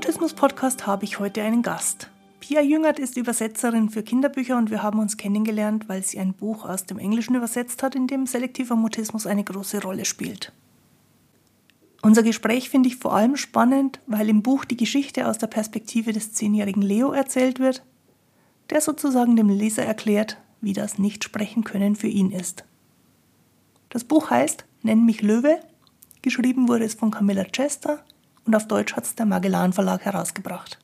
Mutismus-Podcast habe ich heute einen Gast. Pia Jüngert ist Übersetzerin für Kinderbücher und wir haben uns kennengelernt, weil sie ein Buch aus dem Englischen übersetzt hat, in dem selektiver Mutismus eine große Rolle spielt. Unser Gespräch finde ich vor allem spannend, weil im Buch die Geschichte aus der Perspektive des zehnjährigen Leo erzählt wird, der sozusagen dem Leser erklärt, wie das Nichtsprechen können für ihn ist. Das Buch heißt Nenn mich Löwe, geschrieben wurde es von Camilla Chester und auf Deutsch hat es der Magellan Verlag herausgebracht.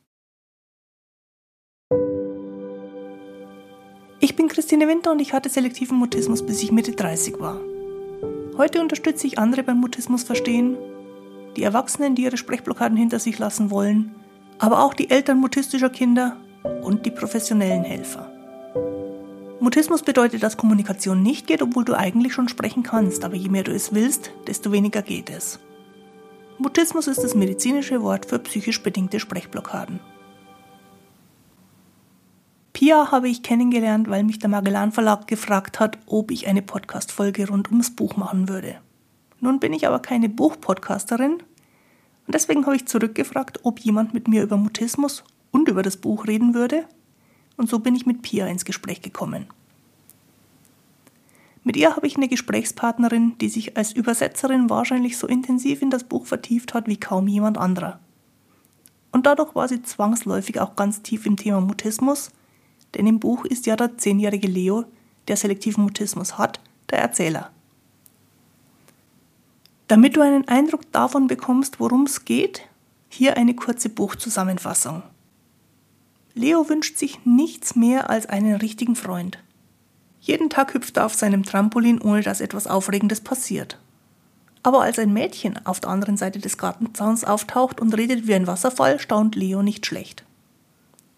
Ich bin Christine Winter und ich hatte selektiven Mutismus, bis ich Mitte 30 war. Heute unterstütze ich andere beim Mutismus verstehen, die Erwachsenen, die ihre Sprechblockaden hinter sich lassen wollen, aber auch die Eltern mutistischer Kinder und die professionellen Helfer. Mutismus bedeutet, dass Kommunikation nicht geht, obwohl du eigentlich schon sprechen kannst, aber je mehr du es willst, desto weniger geht es. Mutismus ist das medizinische Wort für psychisch bedingte Sprechblockaden. Pia habe ich kennengelernt, weil mich der Magellan Verlag gefragt hat, ob ich eine Podcast-Folge rund ums Buch machen würde. Nun bin ich aber keine Buchpodcasterin und deswegen habe ich zurückgefragt, ob jemand mit mir über Mutismus und über das Buch reden würde. Und so bin ich mit Pia ins Gespräch gekommen. Mit ihr habe ich eine Gesprächspartnerin, die sich als Übersetzerin wahrscheinlich so intensiv in das Buch vertieft hat wie kaum jemand anderer. Und dadurch war sie zwangsläufig auch ganz tief im Thema Mutismus, denn im Buch ist ja der zehnjährige Leo, der selektiven Mutismus hat, der Erzähler. Damit du einen Eindruck davon bekommst, worum es geht, hier eine kurze Buchzusammenfassung. Leo wünscht sich nichts mehr als einen richtigen Freund. Jeden Tag hüpft er auf seinem Trampolin, ohne dass etwas Aufregendes passiert. Aber als ein Mädchen auf der anderen Seite des Gartenzauns auftaucht und redet wie ein Wasserfall, staunt Leo nicht schlecht.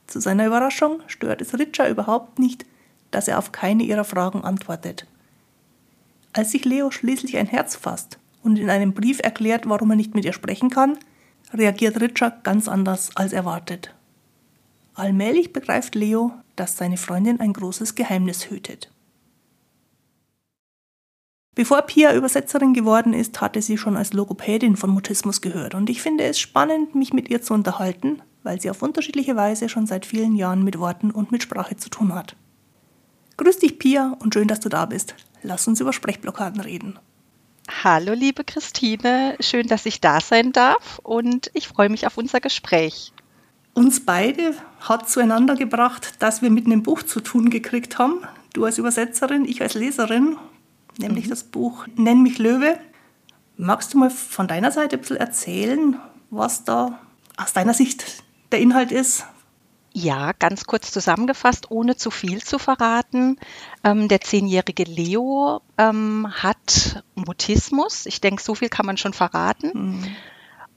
Zu seiner Überraschung stört es Richa überhaupt nicht, dass er auf keine ihrer Fragen antwortet. Als sich Leo schließlich ein Herz fasst und in einem Brief erklärt, warum er nicht mit ihr sprechen kann, reagiert Richa ganz anders als erwartet. Allmählich begreift Leo, dass seine Freundin ein großes Geheimnis hütet. Bevor Pia Übersetzerin geworden ist, hatte sie schon als Logopädin von Mutismus gehört und ich finde es spannend, mich mit ihr zu unterhalten, weil sie auf unterschiedliche Weise schon seit vielen Jahren mit Worten und mit Sprache zu tun hat. Grüß dich, Pia, und schön, dass du da bist. Lass uns über Sprechblockaden reden. Hallo, liebe Christine, schön, dass ich da sein darf und ich freue mich auf unser Gespräch. Uns beide hat zueinander gebracht, dass wir mit einem Buch zu tun gekriegt haben. Du als Übersetzerin, ich als Leserin nämlich mhm. das Buch Nenn mich Löwe. Magst du mal von deiner Seite ein bisschen erzählen, was da aus deiner Sicht der Inhalt ist? Ja, ganz kurz zusammengefasst, ohne zu viel zu verraten. Ähm, der zehnjährige Leo ähm, hat Mutismus. Ich denke, so viel kann man schon verraten. Mhm.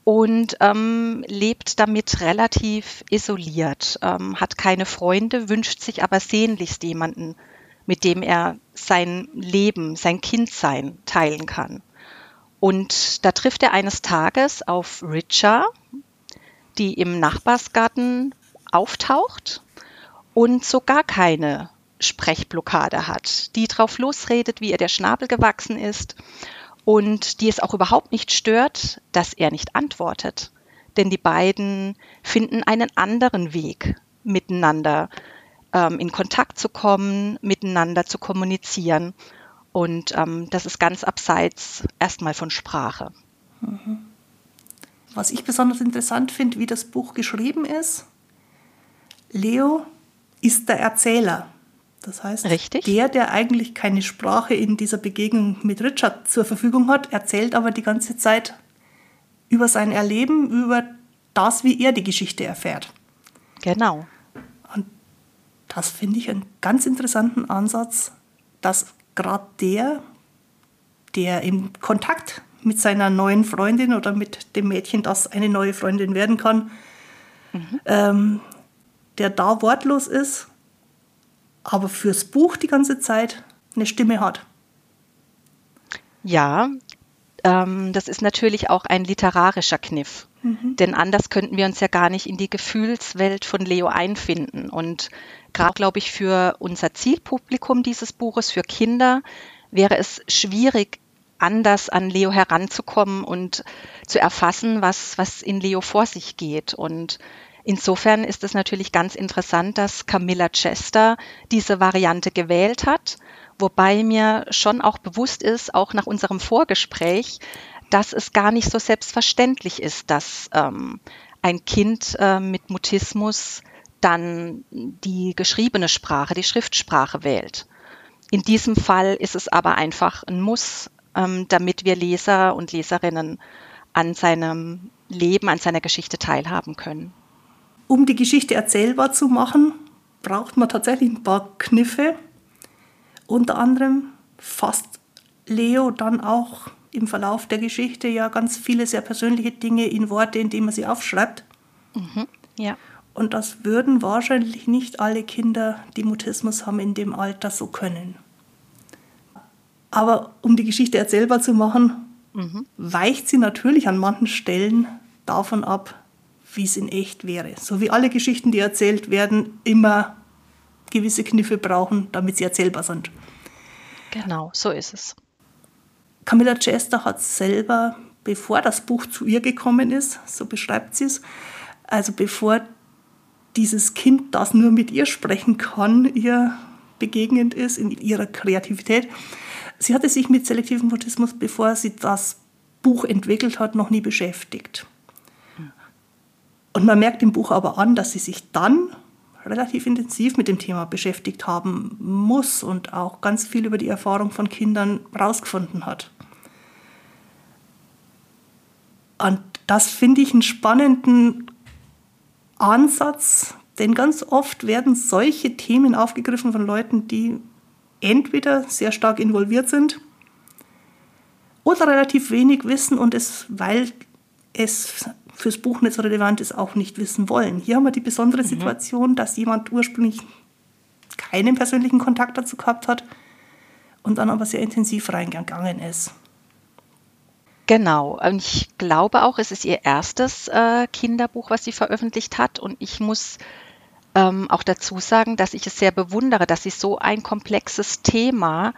Und ähm, lebt damit relativ isoliert, ähm, hat keine Freunde, wünscht sich aber sehnlichst jemanden, mit dem er sein Leben, sein Kindsein teilen kann. Und da trifft er eines Tages auf Richa, die im Nachbarsgarten auftaucht und so gar keine Sprechblockade hat, die drauf losredet, wie ihr der Schnabel gewachsen ist und die es auch überhaupt nicht stört, dass er nicht antwortet. Denn die beiden finden einen anderen Weg miteinander ähm, in Kontakt zu kommen, miteinander zu kommunizieren. Und ähm, das ist ganz abseits erstmal von Sprache. Mhm. Was ich besonders interessant finde, wie das Buch geschrieben ist, Leo ist der Erzähler. Das heißt, Richtig. der, der eigentlich keine Sprache in dieser Begegnung mit Richard zur Verfügung hat, erzählt aber die ganze Zeit über sein Erleben, über das, wie er die Geschichte erfährt. Genau. Das finde ich einen ganz interessanten Ansatz, dass gerade der, der im Kontakt mit seiner neuen Freundin oder mit dem Mädchen, das eine neue Freundin werden kann, mhm. ähm, der da wortlos ist, aber fürs Buch die ganze Zeit eine Stimme hat. Ja, ähm, das ist natürlich auch ein literarischer Kniff. Mhm. Denn anders könnten wir uns ja gar nicht in die Gefühlswelt von Leo einfinden. Und gerade, glaube ich, für unser Zielpublikum dieses Buches, für Kinder, wäre es schwierig, anders an Leo heranzukommen und zu erfassen, was, was in Leo vor sich geht. Und insofern ist es natürlich ganz interessant, dass Camilla Chester diese Variante gewählt hat, wobei mir schon auch bewusst ist, auch nach unserem Vorgespräch, dass es gar nicht so selbstverständlich ist, dass ähm, ein Kind äh, mit Mutismus dann die geschriebene Sprache, die Schriftsprache wählt. In diesem Fall ist es aber einfach ein Muss, ähm, damit wir Leser und Leserinnen an seinem Leben, an seiner Geschichte teilhaben können. Um die Geschichte erzählbar zu machen, braucht man tatsächlich ein paar Kniffe. Unter anderem fasst Leo dann auch im Verlauf der Geschichte ja ganz viele sehr persönliche Dinge in Worte, indem er sie aufschreibt. Mhm, ja. Und das würden wahrscheinlich nicht alle Kinder, die Mutismus haben, in dem Alter so können. Aber um die Geschichte erzählbar zu machen, mhm. weicht sie natürlich an manchen Stellen davon ab, wie es in echt wäre. So wie alle Geschichten, die erzählt werden, immer gewisse Kniffe brauchen, damit sie erzählbar sind. Genau, so ist es. Camilla Chester hat selber, bevor das Buch zu ihr gekommen ist, so beschreibt sie es, also bevor dieses Kind, das nur mit ihr sprechen kann, ihr begegnend ist in ihrer Kreativität. Sie hatte sich mit selektivem Mutismus, bevor sie das Buch entwickelt hat, noch nie beschäftigt. Und man merkt im Buch aber an, dass sie sich dann relativ intensiv mit dem Thema beschäftigt haben muss und auch ganz viel über die Erfahrung von Kindern herausgefunden hat. Und das finde ich einen spannenden Ansatz, denn ganz oft werden solche Themen aufgegriffen von Leuten, die entweder sehr stark involviert sind oder relativ wenig wissen und es, weil es fürs Buch nicht so relevant ist, auch nicht wissen wollen. Hier haben wir die besondere mhm. Situation, dass jemand ursprünglich keinen persönlichen Kontakt dazu gehabt hat und dann aber sehr intensiv reingegangen ist. Genau. Und ich glaube auch, es ist ihr erstes äh, Kinderbuch, was sie veröffentlicht hat. Und ich muss ähm, auch dazu sagen, dass ich es sehr bewundere, dass sie so ein komplexes Thema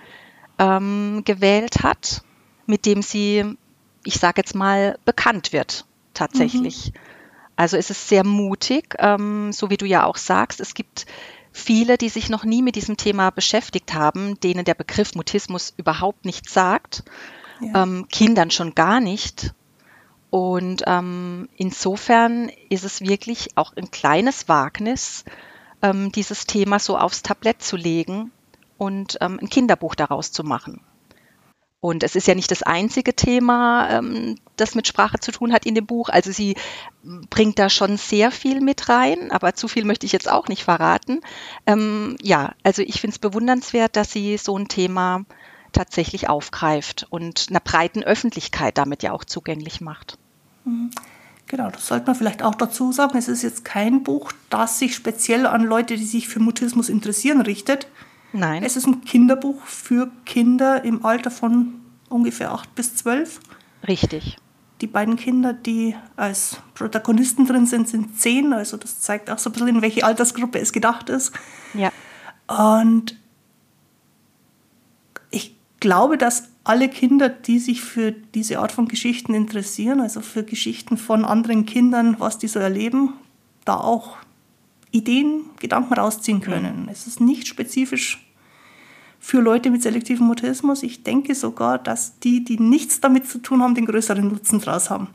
ähm, gewählt hat, mit dem sie, ich sage jetzt mal, bekannt wird tatsächlich. Mhm. Also es ist sehr mutig, ähm, so wie du ja auch sagst. Es gibt viele, die sich noch nie mit diesem Thema beschäftigt haben, denen der Begriff Mutismus überhaupt nichts sagt ja. ähm, Kindern schon gar nicht. Und ähm, insofern ist es wirklich auch ein kleines Wagnis, ähm, dieses Thema so aufs Tablett zu legen und ähm, ein Kinderbuch daraus zu machen. Und es ist ja nicht das einzige Thema, ähm, das mit Sprache zu tun hat in dem Buch. Also sie bringt da schon sehr viel mit rein, aber zu viel möchte ich jetzt auch nicht verraten. Ähm, ja, also ich finde es bewundernswert, dass sie so ein Thema tatsächlich aufgreift und einer breiten Öffentlichkeit damit ja auch zugänglich macht. Mhm. Genau, das sollte man vielleicht auch dazu sagen. Es ist jetzt kein Buch, das sich speziell an Leute, die sich für Mutismus interessieren, richtet. Nein. Es ist ein Kinderbuch für Kinder im Alter von ungefähr acht bis zwölf. Richtig. Die beiden Kinder, die als Protagonisten drin sind, sind zehn. Also das zeigt auch so ein bisschen, in welche Altersgruppe es gedacht ist. Ja. Und glaube, dass alle Kinder, die sich für diese Art von Geschichten interessieren, also für Geschichten von anderen Kindern, was die so erleben, da auch Ideen, Gedanken rausziehen können. Es ist nicht spezifisch für Leute mit selektivem Mutismus. Ich denke sogar, dass die, die nichts damit zu tun haben, den größeren Nutzen draus haben.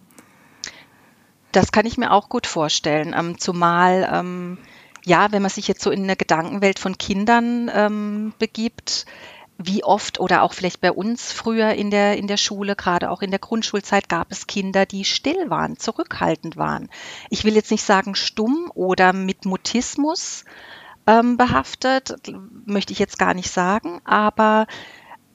Das kann ich mir auch gut vorstellen. Ähm, zumal, ähm, ja, wenn man sich jetzt so in eine Gedankenwelt von Kindern ähm, begibt, wie oft oder auch vielleicht bei uns früher in der, in der Schule, gerade auch in der Grundschulzeit, gab es Kinder, die still waren, zurückhaltend waren. Ich will jetzt nicht sagen stumm oder mit Mutismus ähm, behaftet, möchte ich jetzt gar nicht sagen, aber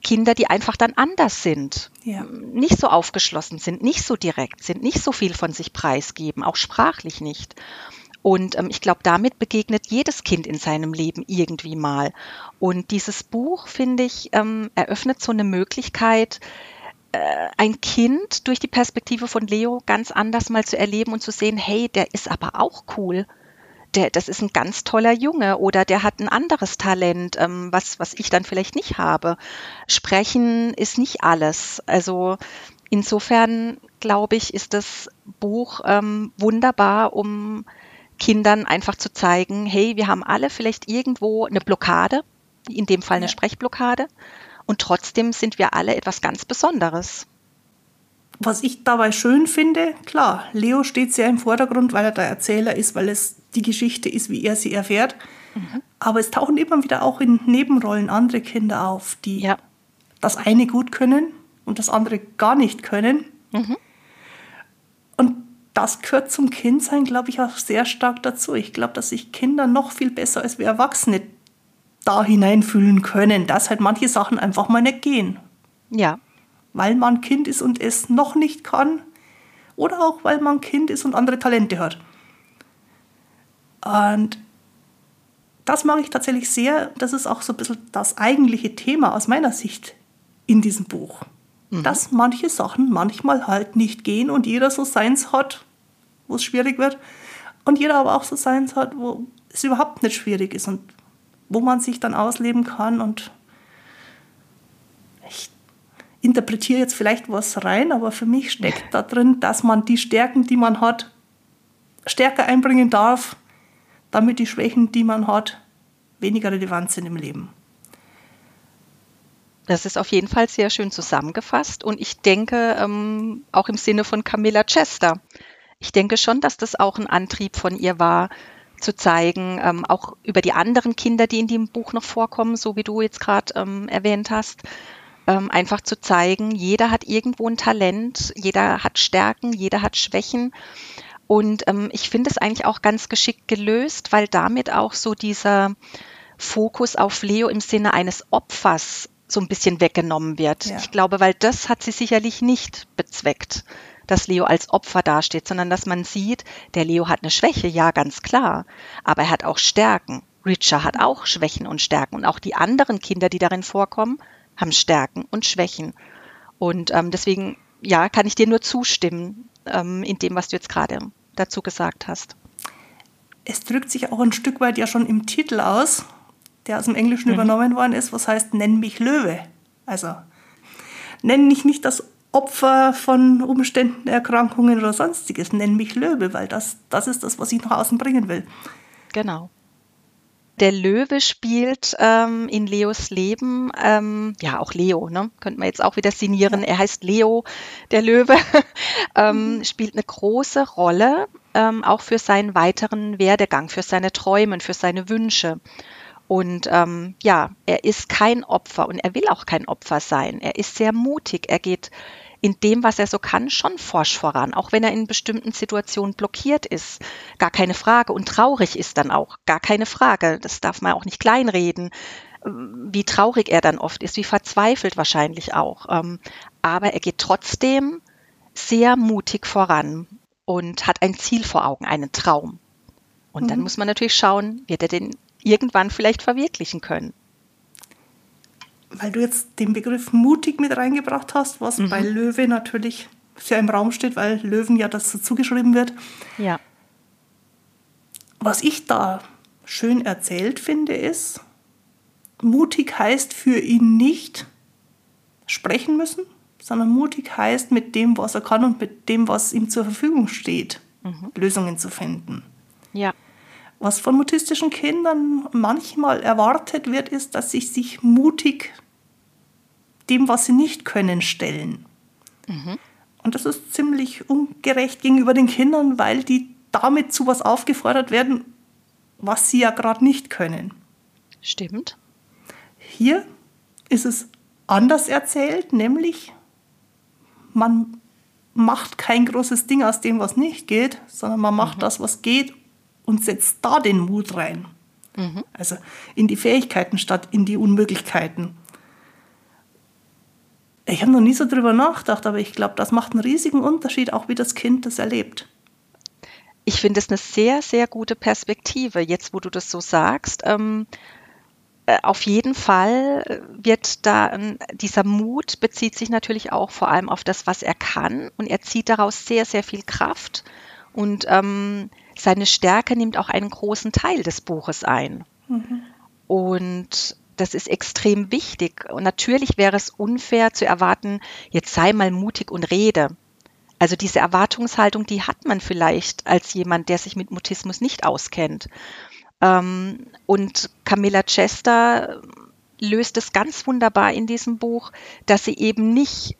Kinder, die einfach dann anders sind, ja. nicht so aufgeschlossen sind, nicht so direkt sind, nicht so viel von sich preisgeben, auch sprachlich nicht. Und ähm, ich glaube, damit begegnet jedes Kind in seinem Leben irgendwie mal. Und dieses Buch, finde ich, ähm, eröffnet so eine Möglichkeit, äh, ein Kind durch die Perspektive von Leo ganz anders mal zu erleben und zu sehen, hey, der ist aber auch cool. der, das ist ein ganz toller Junge oder der hat ein anderes Talent, ähm, was, was ich dann vielleicht nicht habe. Sprechen ist nicht alles. Also insofern glaube ich, ist das Buch ähm, wunderbar, um Kindern einfach zu zeigen, hey, wir haben alle vielleicht irgendwo eine Blockade, in dem Fall eine ja. Sprechblockade, und trotzdem sind wir alle etwas ganz Besonderes. Was ich dabei schön finde, klar, Leo steht sehr im Vordergrund, weil er der Erzähler ist, weil es die Geschichte ist, wie er sie erfährt. Mhm. Aber es tauchen immer wieder auch in Nebenrollen andere Kinder auf, die ja. das eine gut können und das andere gar nicht können. Mhm. Und das gehört zum Kindsein, glaube ich, auch sehr stark dazu. Ich glaube, dass sich Kinder noch viel besser als wir Erwachsene da hineinfühlen können, dass halt manche Sachen einfach mal nicht gehen. Ja. Weil man Kind ist und es noch nicht kann. Oder auch, weil man Kind ist und andere Talente hat. Und das mag ich tatsächlich sehr. Das ist auch so ein bisschen das eigentliche Thema aus meiner Sicht in diesem Buch mhm. dass manche Sachen manchmal halt nicht gehen und jeder so seins hat, wo es schwierig wird. Und jeder aber auch so seins hat, wo es überhaupt nicht schwierig ist und wo man sich dann ausleben kann. Und ich interpretiere jetzt vielleicht was rein, aber für mich steckt da drin, dass man die Stärken, die man hat, stärker einbringen darf, damit die Schwächen, die man hat, weniger relevant sind im Leben. Das ist auf jeden Fall sehr schön zusammengefasst und ich denke ähm, auch im Sinne von Camilla Chester. Ich denke schon, dass das auch ein Antrieb von ihr war, zu zeigen, ähm, auch über die anderen Kinder, die in dem Buch noch vorkommen, so wie du jetzt gerade ähm, erwähnt hast, ähm, einfach zu zeigen, jeder hat irgendwo ein Talent, jeder hat Stärken, jeder hat Schwächen. Und ähm, ich finde es eigentlich auch ganz geschickt gelöst, weil damit auch so dieser Fokus auf Leo im Sinne eines Opfers so ein bisschen weggenommen wird. Ja. Ich glaube, weil das hat sie sicherlich nicht bezweckt, dass Leo als Opfer dasteht, sondern dass man sieht, der Leo hat eine Schwäche, ja, ganz klar, aber er hat auch Stärken. Richard hat auch Schwächen und Stärken und auch die anderen Kinder, die darin vorkommen, haben Stärken und Schwächen. Und ähm, deswegen, ja, kann ich dir nur zustimmen ähm, in dem, was du jetzt gerade dazu gesagt hast. Es drückt sich auch ein Stück weit ja schon im Titel aus, der aus dem Englischen mhm. übernommen worden ist, was heißt, nenn mich Löwe. Also, nenn mich nicht das Opfer von Umständen, Erkrankungen oder sonstiges, nenn mich Löwe, weil das, das ist das, was ich nach außen bringen will. Genau. Der Löwe spielt ähm, in Leos Leben, ähm, ja auch Leo, ne? könnte man jetzt auch wieder signieren. Ja. Er heißt Leo, der Löwe, ähm, mhm. spielt eine große Rolle, ähm, auch für seinen weiteren Werdegang, für seine Träume, für seine Wünsche. Und ähm, ja, er ist kein Opfer und er will auch kein Opfer sein. Er ist sehr mutig. Er geht in dem, was er so kann, schon forsch voran, auch wenn er in bestimmten Situationen blockiert ist. Gar keine Frage. Und traurig ist dann auch. Gar keine Frage. Das darf man auch nicht kleinreden. Wie traurig er dann oft ist, wie verzweifelt wahrscheinlich auch. Ähm, aber er geht trotzdem sehr mutig voran und hat ein Ziel vor Augen, einen Traum. Und dann mhm. muss man natürlich schauen, wird er den irgendwann vielleicht verwirklichen können. Weil du jetzt den Begriff mutig mit reingebracht hast, was mhm. bei Löwe natürlich sehr im Raum steht, weil Löwen ja das dazu geschrieben wird. Ja. Was ich da schön erzählt finde, ist, mutig heißt für ihn nicht sprechen müssen, sondern mutig heißt mit dem, was er kann und mit dem, was ihm zur Verfügung steht, mhm. Lösungen zu finden. Ja. Was von mutistischen Kindern manchmal erwartet wird, ist, dass sie sich mutig dem, was sie nicht können, stellen. Mhm. Und das ist ziemlich ungerecht gegenüber den Kindern, weil die damit zu was aufgefordert werden, was sie ja gerade nicht können. Stimmt. Hier ist es anders erzählt, nämlich man macht kein großes Ding aus dem, was nicht geht, sondern man macht mhm. das, was geht und setzt da den Mut rein. Mhm. Also in die Fähigkeiten statt in die Unmöglichkeiten. Ich habe noch nie so drüber nachgedacht, aber ich glaube, das macht einen riesigen Unterschied, auch wie das Kind das erlebt. Ich finde es eine sehr, sehr gute Perspektive, jetzt wo du das so sagst. Ähm, äh, auf jeden Fall wird da dieser Mut bezieht sich natürlich auch vor allem auf das, was er kann und er zieht daraus sehr, sehr viel Kraft und ähm, seine Stärke nimmt auch einen großen Teil des Buches ein. Mhm. Und das ist extrem wichtig. Und natürlich wäre es unfair zu erwarten, jetzt sei mal mutig und rede. Also diese Erwartungshaltung, die hat man vielleicht als jemand, der sich mit Mutismus nicht auskennt. Ähm, und Camilla Chester löst es ganz wunderbar in diesem Buch, dass sie eben nicht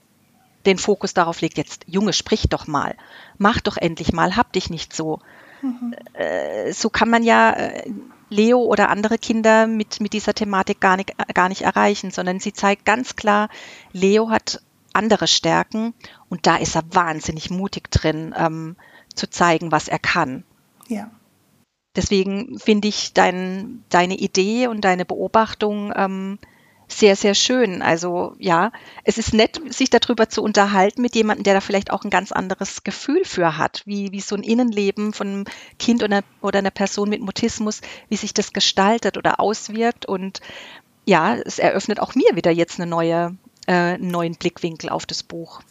den Fokus darauf legt, jetzt Junge, sprich doch mal, mach doch endlich mal, hab dich nicht so. Mhm. Äh, so kann man ja äh, Leo oder andere Kinder mit, mit dieser Thematik gar nicht, gar nicht erreichen, sondern sie zeigt ganz klar, Leo hat andere Stärken und da ist er wahnsinnig mutig drin, ähm, zu zeigen, was er kann. Ja. Deswegen finde ich dein, deine Idee und deine Beobachtung ähm, sehr, sehr schön. Also ja, es ist nett, sich darüber zu unterhalten mit jemandem, der da vielleicht auch ein ganz anderes Gefühl für hat, wie, wie so ein Innenleben von einem Kind oder, oder einer Person mit Mutismus, wie sich das gestaltet oder auswirkt. Und ja, es eröffnet auch mir wieder jetzt eine neue, äh, einen neuen Blickwinkel auf das Buch.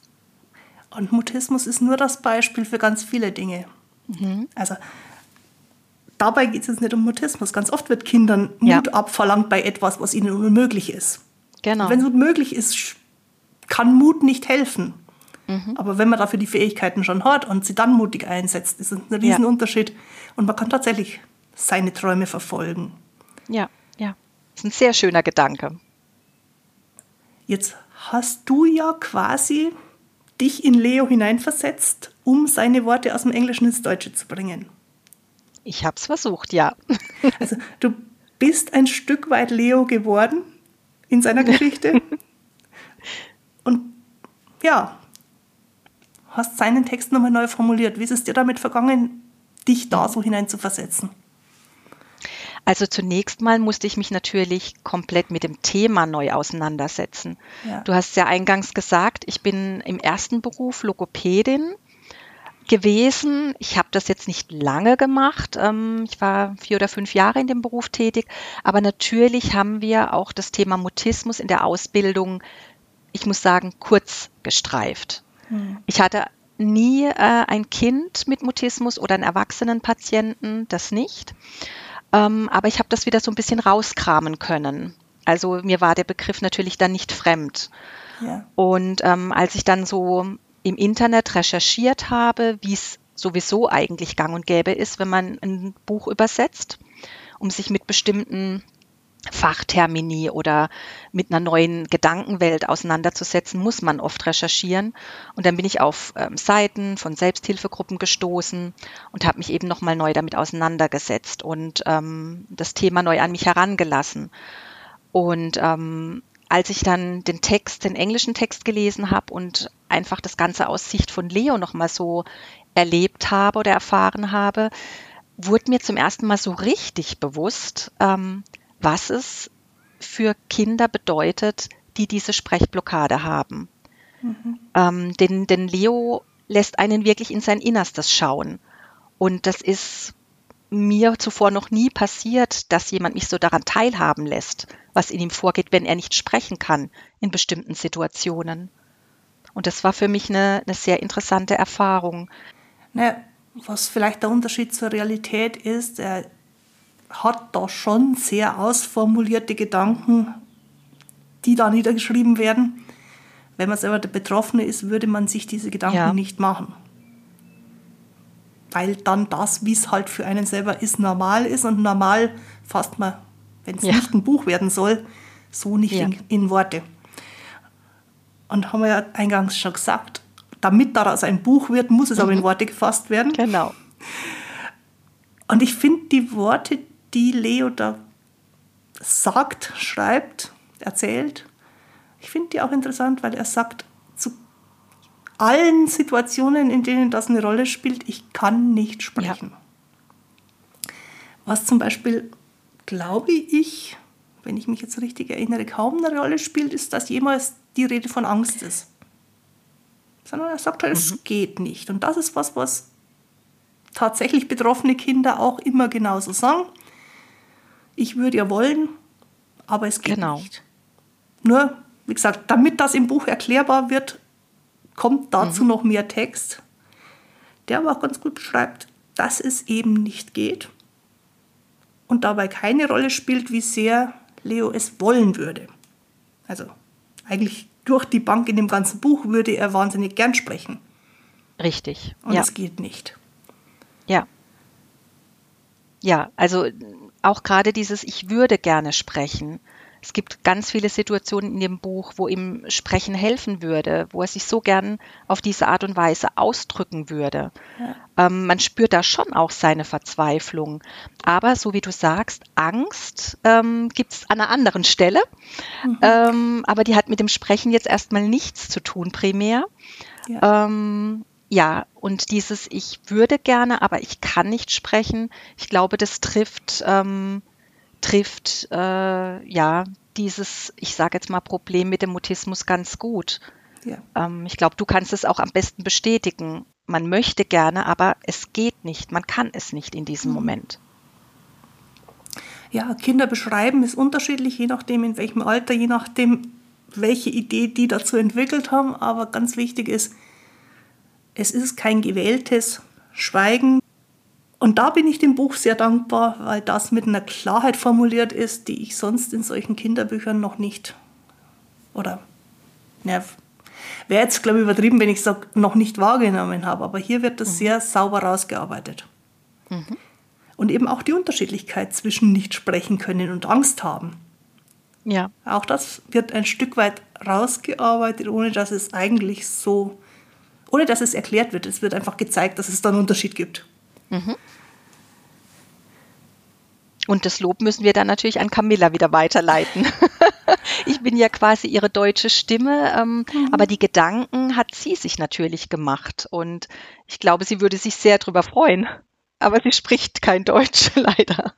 Und Mutismus ist nur das Beispiel für ganz viele Dinge. Mhm. Also dabei geht es jetzt nicht um Mutismus. Ganz oft wird Kindern Mut ja. abverlangt bei etwas, was ihnen unmöglich ist. Genau. Wenn es unmöglich ist, kann Mut nicht helfen. Mhm. Aber wenn man dafür die Fähigkeiten schon hat und sie dann mutig einsetzt, ist es ein Riesenunterschied. Ja. Und man kann tatsächlich seine Träume verfolgen. Ja, ja. Das ist ein sehr schöner Gedanke. Jetzt hast du ja quasi dich in Leo hineinversetzt, um seine Worte aus dem Englischen ins Deutsche zu bringen. Ich habe es versucht, ja. Also du bist ein Stück weit Leo geworden in seiner Geschichte. Und ja, hast seinen Text nochmal neu formuliert. Wie ist es dir damit vergangen, dich da so hinein zu versetzen? Also zunächst mal musste ich mich natürlich komplett mit dem Thema neu auseinandersetzen. Ja. Du hast ja eingangs gesagt, ich bin im ersten Beruf Logopädin gewesen. Ich habe das jetzt nicht lange gemacht. Ähm, ich war vier oder fünf Jahre in dem Beruf tätig. Aber natürlich haben wir auch das Thema Mutismus in der Ausbildung, ich muss sagen, kurz gestreift. Hm. Ich hatte nie äh, ein Kind mit Mutismus oder einen Erwachsenenpatienten, das nicht. Ähm, aber ich habe das wieder so ein bisschen rauskramen können. Also mir war der Begriff natürlich dann nicht fremd. Ja. Und ähm, als ich dann so im Internet recherchiert habe, wie es sowieso eigentlich gang und gäbe ist, wenn man ein Buch übersetzt, um sich mit bestimmten Fachtermini oder mit einer neuen Gedankenwelt auseinanderzusetzen, muss man oft recherchieren. Und dann bin ich auf ähm, Seiten von Selbsthilfegruppen gestoßen und habe mich eben nochmal neu damit auseinandergesetzt und ähm, das Thema neu an mich herangelassen. Und ähm, als ich dann den Text, den englischen Text gelesen habe und einfach das Ganze aus Sicht von Leo nochmal so erlebt habe oder erfahren habe, wurde mir zum ersten Mal so richtig bewusst, ähm, was es für Kinder bedeutet, die diese Sprechblockade haben. Mhm. Ähm, denn, denn Leo lässt einen wirklich in sein Innerstes schauen. Und das ist mir zuvor noch nie passiert, dass jemand mich so daran teilhaben lässt, was in ihm vorgeht, wenn er nicht sprechen kann in bestimmten Situationen. Und das war für mich eine, eine sehr interessante Erfahrung. Ne, was vielleicht der Unterschied zur Realität ist, er hat da schon sehr ausformulierte Gedanken, die da niedergeschrieben werden. Wenn man selber der Betroffene ist, würde man sich diese Gedanken ja. nicht machen weil dann das, wie es halt für einen selber ist, normal ist und normal fasst man, wenn es ja. nicht ein Buch werden soll, so nicht ja. in, in, Worte. Und haben wir ja eingangs schon gesagt, damit daraus ein Buch wird, muss es mhm. aber in mhm. Worte gefasst werden. Genau. Und ich finde die Worte, die Leo da sagt, schreibt, erzählt, ich finde die auch interessant, weil er sagt, allen Situationen, in denen das eine Rolle spielt, ich kann nicht sprechen. Ja. Was zum Beispiel, glaube ich, wenn ich mich jetzt richtig erinnere, kaum eine Rolle spielt, ist, dass jemals die Rede von Angst ist. Sondern er sagt halt, mhm. es geht nicht. Und das ist was, was tatsächlich betroffene Kinder auch immer genauso sagen. Ich würde ja wollen, aber es geht genau. nicht. Nur, wie gesagt, damit das im Buch erklärbar wird, kommt dazu mhm. noch mehr Text, der aber auch ganz gut beschreibt, dass es eben nicht geht und dabei keine Rolle spielt, wie sehr Leo es wollen würde. Also eigentlich durch die Bank in dem ganzen Buch würde er wahnsinnig gern sprechen. Richtig. Und es geht nicht. Ja. Ja, also auch gerade dieses Ich würde gerne sprechen es gibt ganz viele Situationen in dem Buch, wo ihm Sprechen helfen würde, wo er sich so gern auf diese Art und Weise ausdrücken würde. Ja. Ähm, man spürt da schon auch seine Verzweiflung. Aber so wie du sagst, Angst ähm, gibt es an einer anderen Stelle. Mhm. Ähm, aber die hat mit dem Sprechen jetzt erstmal nichts zu tun, primär. Ja. Ähm, ja, und dieses Ich würde gerne, aber ich kann nicht sprechen, ich glaube, das trifft ähm, trifft äh, ja dieses, ich sage jetzt mal, Problem mit dem Mutismus ganz gut. Ja. Ähm, ich glaube, du kannst es auch am besten bestätigen. Man möchte gerne, aber es geht nicht. Man kann es nicht in diesem mhm. Moment. Ja, Kinder beschreiben ist unterschiedlich, je nachdem, in welchem Alter, je nachdem, welche Idee die dazu entwickelt haben. Aber ganz wichtig ist, es ist kein gewähltes Schweigen. Und da bin ich dem Buch sehr dankbar, weil das mit einer Klarheit formuliert ist, die ich sonst in solchen Kinderbüchern noch nicht oder ne, wäre jetzt, glaube ich, übertrieben, wenn ich sage, noch nicht wahrgenommen habe. Aber hier wird das mhm. sehr sauber rausgearbeitet. Mhm. Und eben auch die Unterschiedlichkeit zwischen nicht sprechen können und Angst haben. Ja. Auch das wird ein Stück weit rausgearbeitet, ohne dass es eigentlich so, ohne dass es erklärt wird. Es wird einfach gezeigt, dass es da einen Unterschied gibt. Mhm. Und das Lob müssen wir dann natürlich an Camilla wieder weiterleiten. ich bin ja quasi ihre deutsche Stimme, ähm, mhm. aber die Gedanken hat sie sich natürlich gemacht. Und ich glaube, sie würde sich sehr darüber freuen. Aber sie spricht kein Deutsch, leider.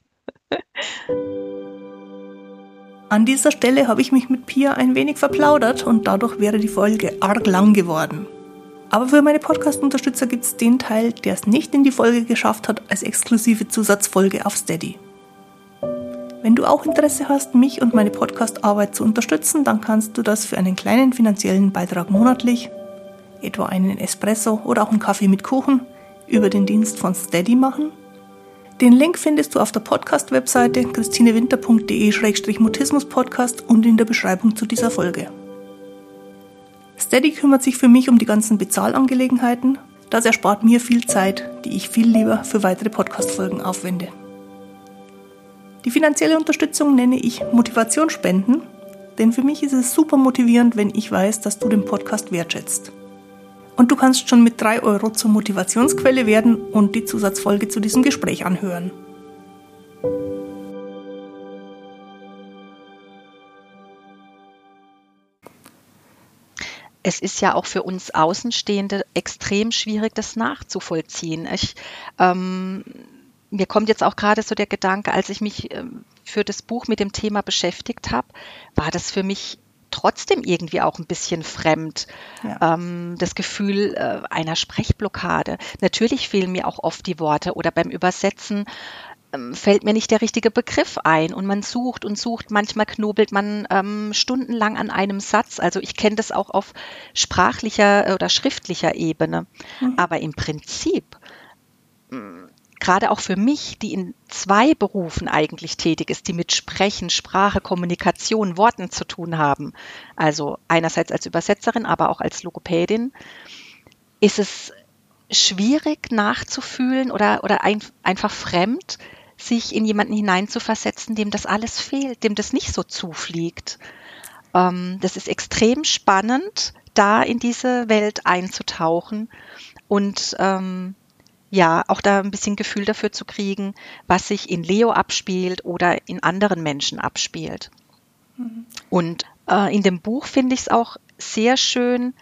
An dieser Stelle habe ich mich mit Pia ein wenig verplaudert und dadurch wäre die Folge arg lang geworden. Aber für meine Podcast-Unterstützer gibt es den Teil, der es nicht in die Folge geschafft hat, als exklusive Zusatzfolge auf Steady. Wenn du auch Interesse hast, mich und meine Podcast-Arbeit zu unterstützen, dann kannst du das für einen kleinen finanziellen Beitrag monatlich, etwa einen Espresso oder auch einen Kaffee mit Kuchen, über den Dienst von Steady machen. Den Link findest du auf der Podcast-Webseite christinewinter.de-mutismus-podcast und in der Beschreibung zu dieser Folge. Steady kümmert sich für mich um die ganzen Bezahlangelegenheiten. Das erspart mir viel Zeit, die ich viel lieber für weitere Podcast-Folgen aufwende. Die finanzielle Unterstützung nenne ich Motivationsspenden, denn für mich ist es super motivierend, wenn ich weiß, dass du den Podcast wertschätzt. Und du kannst schon mit 3 Euro zur Motivationsquelle werden und die Zusatzfolge zu diesem Gespräch anhören. Es ist ja auch für uns Außenstehende extrem schwierig, das nachzuvollziehen. Ich, ähm, mir kommt jetzt auch gerade so der Gedanke, als ich mich ähm, für das Buch mit dem Thema beschäftigt habe, war das für mich trotzdem irgendwie auch ein bisschen fremd. Ja. Ähm, das Gefühl äh, einer Sprechblockade. Natürlich fehlen mir auch oft die Worte oder beim Übersetzen fällt mir nicht der richtige Begriff ein und man sucht und sucht. Manchmal knobelt man ähm, stundenlang an einem Satz. Also ich kenne das auch auf sprachlicher oder schriftlicher Ebene. Mhm. Aber im Prinzip, mm, gerade auch für mich, die in zwei Berufen eigentlich tätig ist, die mit Sprechen, Sprache, Kommunikation, Worten zu tun haben, also einerseits als Übersetzerin, aber auch als Logopädin, ist es schwierig nachzufühlen oder, oder ein, einfach fremd, sich in jemanden hineinzuversetzen, dem das alles fehlt, dem das nicht so zufliegt. Ähm, das ist extrem spannend, da in diese Welt einzutauchen und ähm, ja, auch da ein bisschen Gefühl dafür zu kriegen, was sich in Leo abspielt oder in anderen Menschen abspielt. Mhm. Und äh, in dem Buch finde ich es auch sehr schön,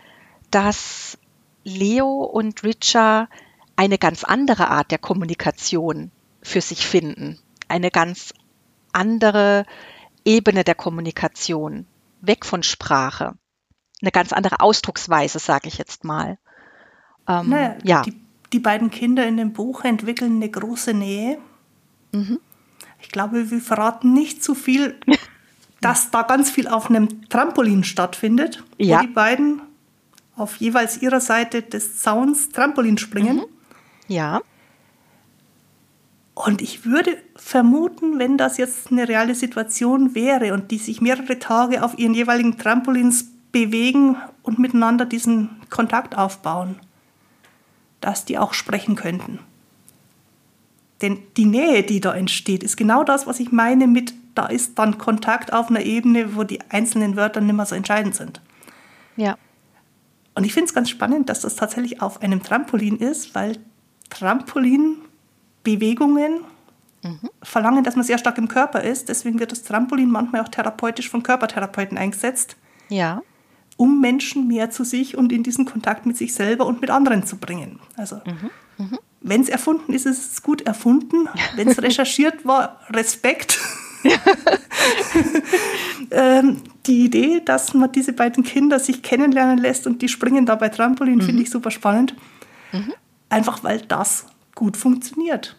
dass Leo und Richard eine ganz andere Art der Kommunikation für sich finden. Eine ganz andere Ebene der Kommunikation, weg von Sprache. Eine ganz andere Ausdrucksweise, sage ich jetzt mal. Ähm, naja, ja. Die, die, beiden Kinder in dem Buch entwickeln eine große Nähe. Mhm. Ich glaube, wir verraten nicht zu viel, dass da ganz viel auf einem Trampolin stattfindet, ja. wo die beiden auf jeweils ihrer Seite des Zauns Trampolin springen. Mhm. Ja. Und ich würde vermuten, wenn das jetzt eine reale Situation wäre und die sich mehrere Tage auf ihren jeweiligen Trampolins bewegen und miteinander diesen Kontakt aufbauen, dass die auch sprechen könnten. Denn die Nähe, die da entsteht, ist genau das, was ich meine mit, da ist dann Kontakt auf einer Ebene, wo die einzelnen Wörter nicht mehr so entscheidend sind. Ja. Und ich finde es ganz spannend, dass das tatsächlich auf einem Trampolin ist, weil Trampolinbewegungen mhm. verlangen, dass man sehr stark im Körper ist. Deswegen wird das Trampolin manchmal auch therapeutisch von Körpertherapeuten eingesetzt. Ja. Um Menschen mehr zu sich und in diesen Kontakt mit sich selber und mit anderen zu bringen. Also, mhm. mhm. wenn es erfunden ist, ist es gut erfunden. Wenn es recherchiert war, Respekt. ähm, die Idee, dass man diese beiden Kinder sich kennenlernen lässt und die springen da bei Trampolin, mhm. finde ich super spannend. Mhm. Einfach weil das gut funktioniert.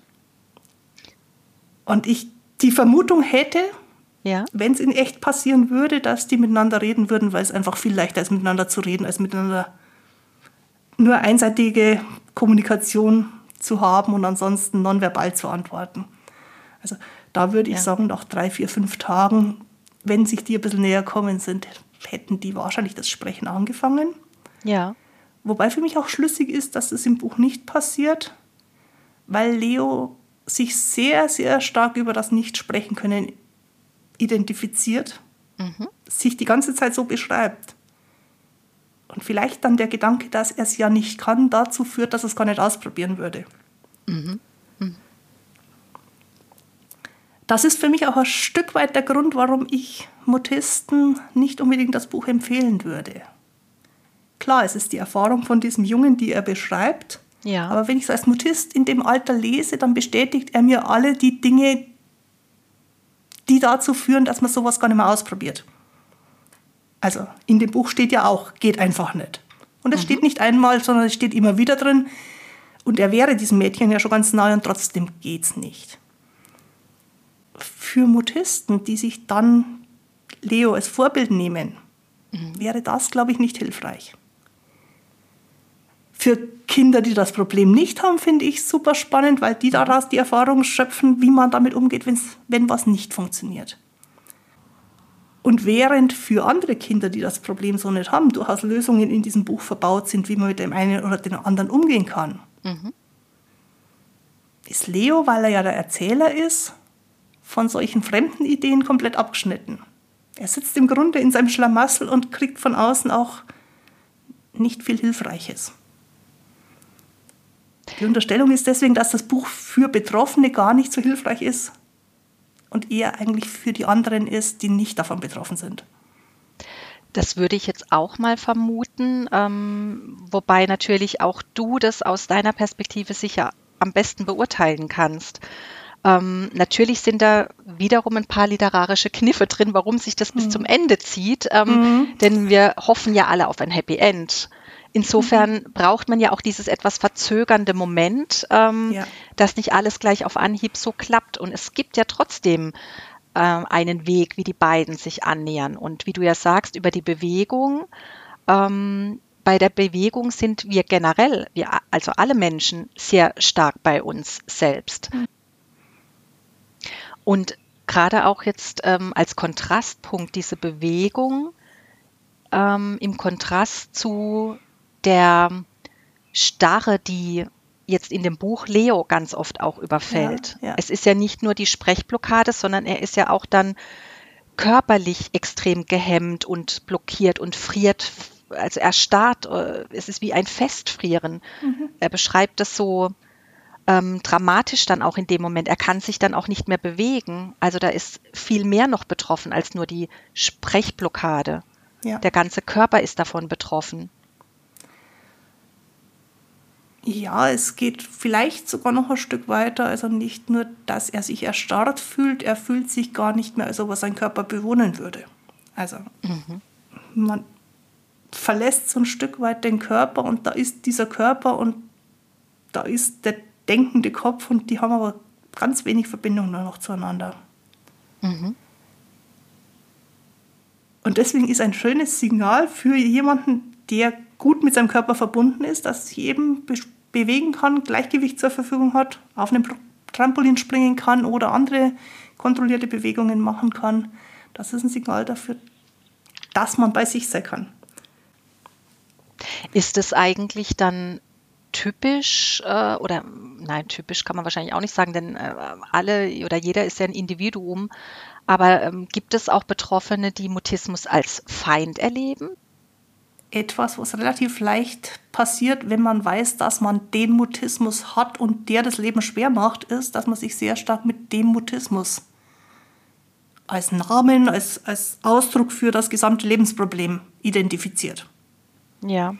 Und ich die Vermutung hätte, ja. wenn es in echt passieren würde, dass die miteinander reden würden, weil es einfach viel leichter ist, miteinander zu reden, als miteinander nur einseitige Kommunikation zu haben und ansonsten nonverbal zu antworten. Also da würde ich ja. sagen, nach drei, vier, fünf Tagen, wenn sich die ein bisschen näher kommen sind, hätten die wahrscheinlich das Sprechen angefangen. Ja. Wobei für mich auch schlüssig ist, dass das im Buch nicht passiert, weil Leo sich sehr, sehr stark über das Nicht-Sprechen können identifiziert, mhm. sich die ganze Zeit so beschreibt. Und vielleicht dann der Gedanke, dass er es ja nicht kann, dazu führt, dass er es gar nicht ausprobieren würde. Mhm. Das ist für mich auch ein Stück weit der Grund, warum ich Mutisten nicht unbedingt das Buch empfehlen würde. Klar, es ist die Erfahrung von diesem Jungen, die er beschreibt. Ja. Aber wenn ich es als Mutist in dem Alter lese, dann bestätigt er mir alle die Dinge, die dazu führen, dass man sowas gar nicht mehr ausprobiert. Also in dem Buch steht ja auch, geht einfach nicht. Und es mhm. steht nicht einmal, sondern es steht immer wieder drin. Und er wäre diesem Mädchen ja schon ganz nahe und trotzdem geht's nicht für Mutisten, die sich dann Leo als Vorbild nehmen, mhm. wäre das, glaube ich, nicht hilfreich. Für Kinder, die das Problem nicht haben, finde ich super spannend, weil die daraus die Erfahrung schöpfen, wie man damit umgeht, wenn was nicht funktioniert. Und während für andere Kinder, die das Problem so nicht haben, durchaus Lösungen in diesem Buch verbaut sind, wie man mit dem einen oder dem anderen umgehen kann, mhm. ist Leo, weil er ja der Erzähler ist, von solchen fremden Ideen komplett abgeschnitten. Er sitzt im Grunde in seinem Schlamassel und kriegt von außen auch nicht viel Hilfreiches. Die Unterstellung ist deswegen, dass das Buch für Betroffene gar nicht so hilfreich ist und eher eigentlich für die anderen ist, die nicht davon betroffen sind. Das würde ich jetzt auch mal vermuten, ähm, wobei natürlich auch du das aus deiner Perspektive sicher am besten beurteilen kannst. Ähm, natürlich sind da wiederum ein paar literarische Kniffe drin, warum sich das bis mhm. zum Ende zieht, ähm, mhm. denn wir hoffen ja alle auf ein Happy End. Insofern mhm. braucht man ja auch dieses etwas verzögernde Moment, ähm, ja. dass nicht alles gleich auf Anhieb so klappt. Und es gibt ja trotzdem äh, einen Weg, wie die beiden sich annähern. Und wie du ja sagst, über die Bewegung. Ähm, bei der Bewegung sind wir generell, wir, also alle Menschen, sehr stark bei uns selbst. Mhm. Und gerade auch jetzt ähm, als Kontrastpunkt diese Bewegung ähm, im Kontrast zu der Starre, die jetzt in dem Buch Leo ganz oft auch überfällt. Ja, ja. Es ist ja nicht nur die Sprechblockade, sondern er ist ja auch dann körperlich extrem gehemmt und blockiert und friert. Also er starrt, äh, es ist wie ein Festfrieren. Mhm. Er beschreibt das so ähm, dramatisch dann auch in dem Moment. Er kann sich dann auch nicht mehr bewegen. Also da ist viel mehr noch betroffen als nur die Sprechblockade. Ja. Der ganze Körper ist davon betroffen. Ja, es geht vielleicht sogar noch ein Stück weiter. Also nicht nur, dass er sich erstarrt fühlt, er fühlt sich gar nicht mehr, als ob er seinen Körper bewohnen würde. Also mhm. man verlässt so ein Stück weit den Körper und da ist dieser Körper und da ist der denkende Kopf und die haben aber ganz wenig Verbindung nur noch zueinander. Mhm. Und deswegen ist ein schönes Signal für jemanden, der gut mit seinem Körper verbunden ist, dass sich eben be bewegen kann, Gleichgewicht zur Verfügung hat, auf einem Trampolin springen kann oder andere kontrollierte Bewegungen machen kann. Das ist ein Signal dafür, dass man bei sich sein kann. Ist es eigentlich dann typisch äh, oder nein, typisch kann man wahrscheinlich auch nicht sagen, denn äh, alle oder jeder ist ja ein Individuum. Aber ähm, gibt es auch Betroffene, die Mutismus als Feind erleben? Etwas, was relativ leicht passiert, wenn man weiß, dass man den Mutismus hat und der das Leben schwer macht, ist, dass man sich sehr stark mit dem Mutismus als Namen, als, als Ausdruck für das gesamte Lebensproblem identifiziert. Ja.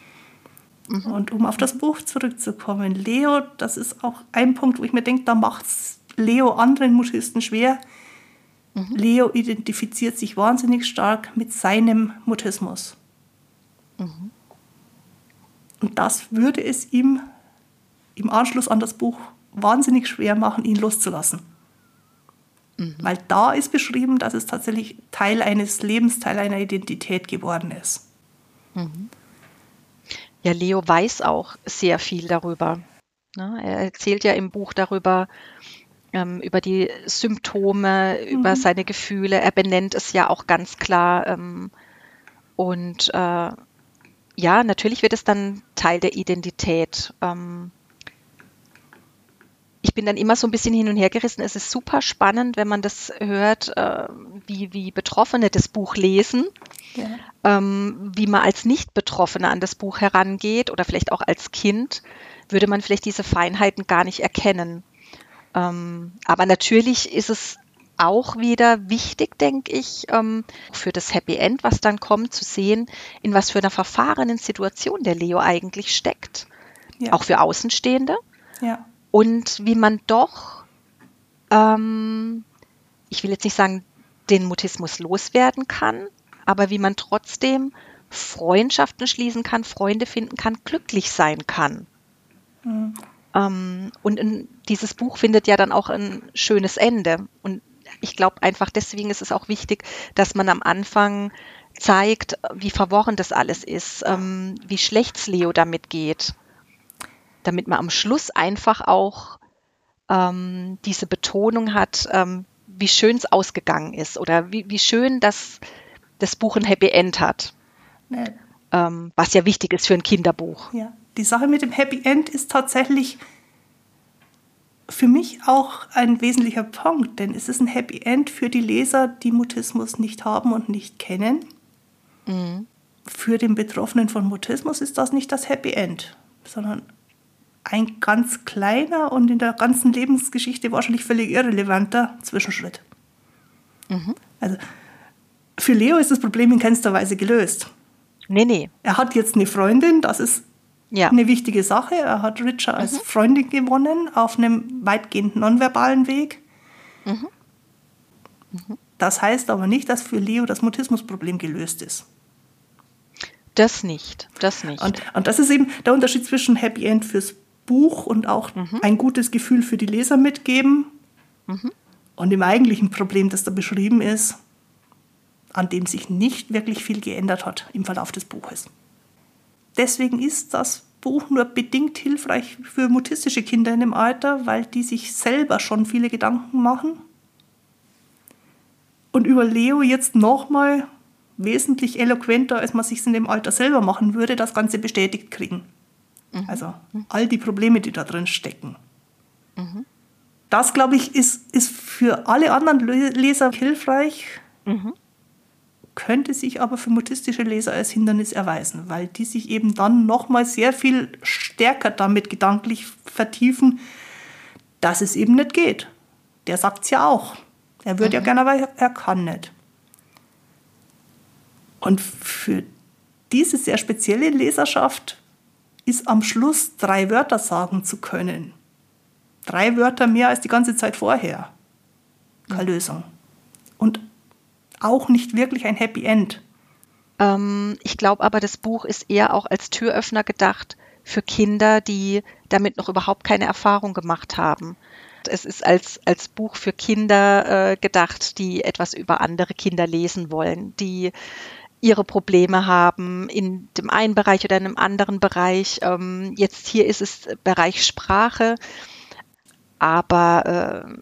Mhm. Und um auf das Buch zurückzukommen, Leo, das ist auch ein Punkt, wo ich mir denke, da macht es Leo anderen Mutisten schwer. Mhm. Leo identifiziert sich wahnsinnig stark mit seinem Mutismus. Mhm. Und das würde es ihm im Anschluss an das Buch wahnsinnig schwer machen, ihn loszulassen. Mhm. Weil da ist beschrieben, dass es tatsächlich Teil eines Lebens, Teil einer Identität geworden ist. Mhm. Ja, Leo weiß auch sehr viel darüber. Ne? Er erzählt ja im Buch darüber, ähm, über die Symptome, mhm. über seine Gefühle. Er benennt es ja auch ganz klar. Ähm, und äh, ja, natürlich wird es dann Teil der Identität. Ähm, ich bin dann immer so ein bisschen hin und her gerissen. Es ist super spannend, wenn man das hört, äh, wie, wie Betroffene das Buch lesen ja. ähm, wie man als Nicht-Betroffener an das Buch herangeht oder vielleicht auch als Kind, würde man vielleicht diese Feinheiten gar nicht erkennen. Ähm, aber natürlich ist es auch wieder wichtig, denke ich, ähm, für das Happy End, was dann kommt, zu sehen, in was für einer verfahrenen Situation der Leo eigentlich steckt. Ja. Auch für Außenstehende. Ja. Und wie man doch, ähm, ich will jetzt nicht sagen, den Mutismus loswerden kann, aber wie man trotzdem Freundschaften schließen kann, Freunde finden kann, glücklich sein kann. Mhm. Ähm, und in, dieses Buch findet ja dann auch ein schönes Ende. Und ich glaube einfach deswegen ist es auch wichtig, dass man am Anfang zeigt, wie verworren das alles ist, ähm, wie schlecht Leo damit geht, damit man am Schluss einfach auch ähm, diese Betonung hat, ähm, wie schön es ausgegangen ist oder wie, wie schön das das Buch ein Happy End hat. Nee. Ähm, was ja wichtig ist für ein Kinderbuch. Ja. Die Sache mit dem Happy End ist tatsächlich für mich auch ein wesentlicher Punkt, denn es ist ein Happy End für die Leser, die Mutismus nicht haben und nicht kennen. Mhm. Für den Betroffenen von Mutismus ist das nicht das Happy End, sondern ein ganz kleiner und in der ganzen Lebensgeschichte wahrscheinlich völlig irrelevanter Zwischenschritt. Mhm. Also für Leo ist das Problem in keinster Weise gelöst. Nee, nee. Er hat jetzt eine Freundin, das ist ja. eine wichtige Sache. Er hat Richard als mhm. Freundin gewonnen auf einem weitgehend nonverbalen Weg. Mhm. Mhm. Das heißt aber nicht, dass für Leo das Mutismusproblem gelöst ist. Das nicht, das nicht. Und, und das ist eben der Unterschied zwischen Happy End fürs Buch und auch mhm. ein gutes Gefühl für die Leser mitgeben mhm. und dem eigentlichen Problem, das da beschrieben ist, an dem sich nicht wirklich viel geändert hat im Verlauf des Buches. Deswegen ist das Buch nur bedingt hilfreich für mutistische Kinder in dem Alter, weil die sich selber schon viele Gedanken machen und über Leo jetzt nochmal wesentlich eloquenter, als man sich in dem Alter selber machen würde, das Ganze bestätigt kriegen. Mhm. Also all die Probleme, die da drin stecken. Mhm. Das, glaube ich, ist, ist für alle anderen Leser hilfreich. Mhm könnte sich aber für mutistische Leser als Hindernis erweisen, weil die sich eben dann nochmal sehr viel stärker damit gedanklich vertiefen, dass es eben nicht geht. Der sagt es ja auch. Er würde mhm. ja gerne, aber er kann nicht. Und für diese sehr spezielle Leserschaft ist am Schluss drei Wörter sagen zu können. Drei Wörter mehr als die ganze Zeit vorher. Keine Lösung. Und auch nicht wirklich ein Happy End. Ähm, ich glaube aber, das Buch ist eher auch als Türöffner gedacht für Kinder, die damit noch überhaupt keine Erfahrung gemacht haben. Es ist als, als Buch für Kinder äh, gedacht, die etwas über andere Kinder lesen wollen, die ihre Probleme haben in dem einen Bereich oder in einem anderen Bereich. Ähm, jetzt hier ist es Bereich Sprache aber äh,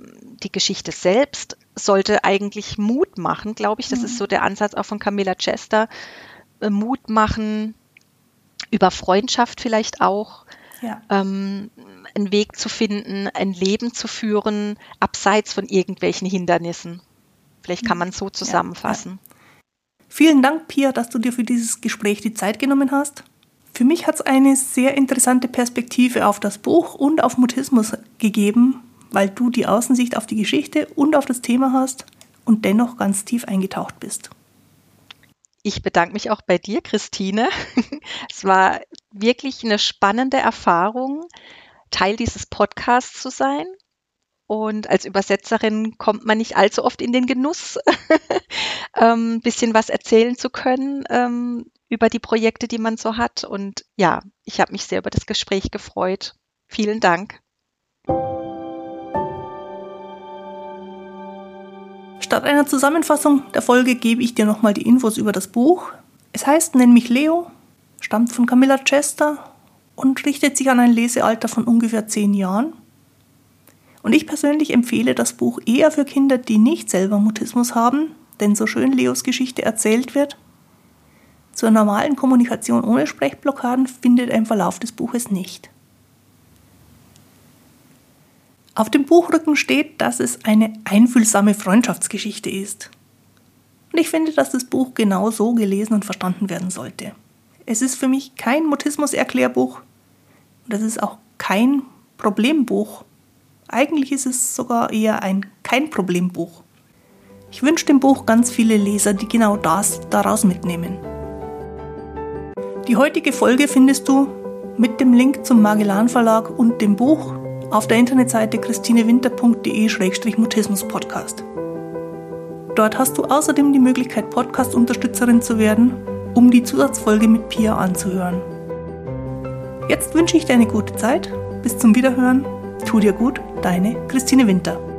die Geschichte selbst sollte eigentlich Mut machen, glaube ich. Das mhm. ist so der Ansatz auch von Camilla Chester. Äh, Mut machen, über Freundschaft vielleicht auch, ja. ähm, einen Weg zu finden, ein Leben zu führen, abseits von irgendwelchen Hindernissen. Vielleicht kann mhm. man so zusammenfassen. Ja, ja. Vielen Dank, Pia, dass du dir für dieses Gespräch die Zeit genommen hast. Für mich hat es eine sehr interessante Perspektive auf das Buch und auf Mutismus gegeben, weil du die Außensicht auf die Geschichte und auf das Thema hast und dennoch ganz tief eingetaucht bist. Ich bedanke mich auch bei dir, Christine. es war wirklich eine spannende Erfahrung, Teil dieses Podcasts zu sein. Und als Übersetzerin kommt man nicht allzu oft in den Genuss, ein ähm, bisschen was erzählen zu können ähm, über die Projekte, die man so hat. Und ja, ich habe mich sehr über das Gespräch gefreut. Vielen Dank. Statt einer Zusammenfassung der Folge gebe ich dir nochmal die Infos über das Buch. Es heißt Nenn mich Leo, stammt von Camilla Chester und richtet sich an ein Lesealter von ungefähr zehn Jahren. Und ich persönlich empfehle das Buch eher für Kinder, die nicht selber Mutismus haben, denn so schön Leos Geschichte erzählt wird, zur normalen Kommunikation ohne Sprechblockaden findet ein Verlauf des Buches nicht. Auf dem Buchrücken steht, dass es eine einfühlsame Freundschaftsgeschichte ist. Und ich finde, dass das Buch genau so gelesen und verstanden werden sollte. Es ist für mich kein Mutismus-Erklärbuch und es ist auch kein Problembuch. Eigentlich ist es sogar eher ein Kein-Problembuch. Ich wünsche dem Buch ganz viele Leser, die genau das daraus mitnehmen. Die heutige Folge findest du mit dem Link zum Magellan Verlag und dem Buch auf der Internetseite christinewinter.de-mutismus-podcast. Dort hast du außerdem die Möglichkeit, Podcast-Unterstützerin zu werden, um die Zusatzfolge mit Pia anzuhören. Jetzt wünsche ich dir eine gute Zeit. Bis zum Wiederhören. Tu dir gut, deine Christine Winter.